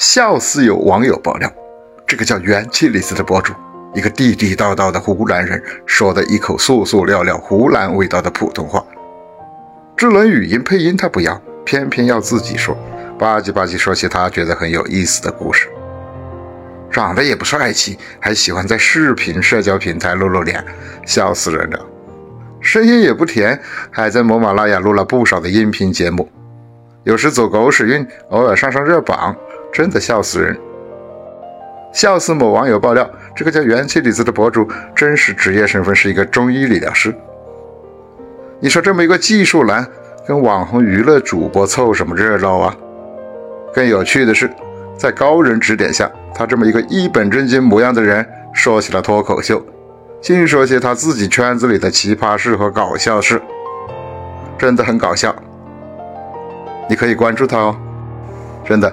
笑死有网友爆料，这个叫元气李子的博主，一个地地道道的湖南人，说的一口塑塑料料湖南味道的普通话。智能语音配音他不要，偏偏要自己说，吧唧吧唧说起他觉得很有意思的故事。长得也不帅气，还喜欢在视频社交平台露露脸，笑死人了。声音也不甜，还在喜马拉雅录了不少的音频节目，有时走狗屎运，偶尔上上热榜。真的笑死人！笑死某网友爆料，这个叫元气李子的博主，真实职业身份是一个中医理疗师。你说这么一个技术男，跟网红娱乐主播凑什么热闹啊？更有趣的是，在高人指点下，他这么一个一本正经模样的人，说起了脱口秀，净说些他自己圈子里的奇葩事和搞笑事，真的很搞笑。你可以关注他哦，真的。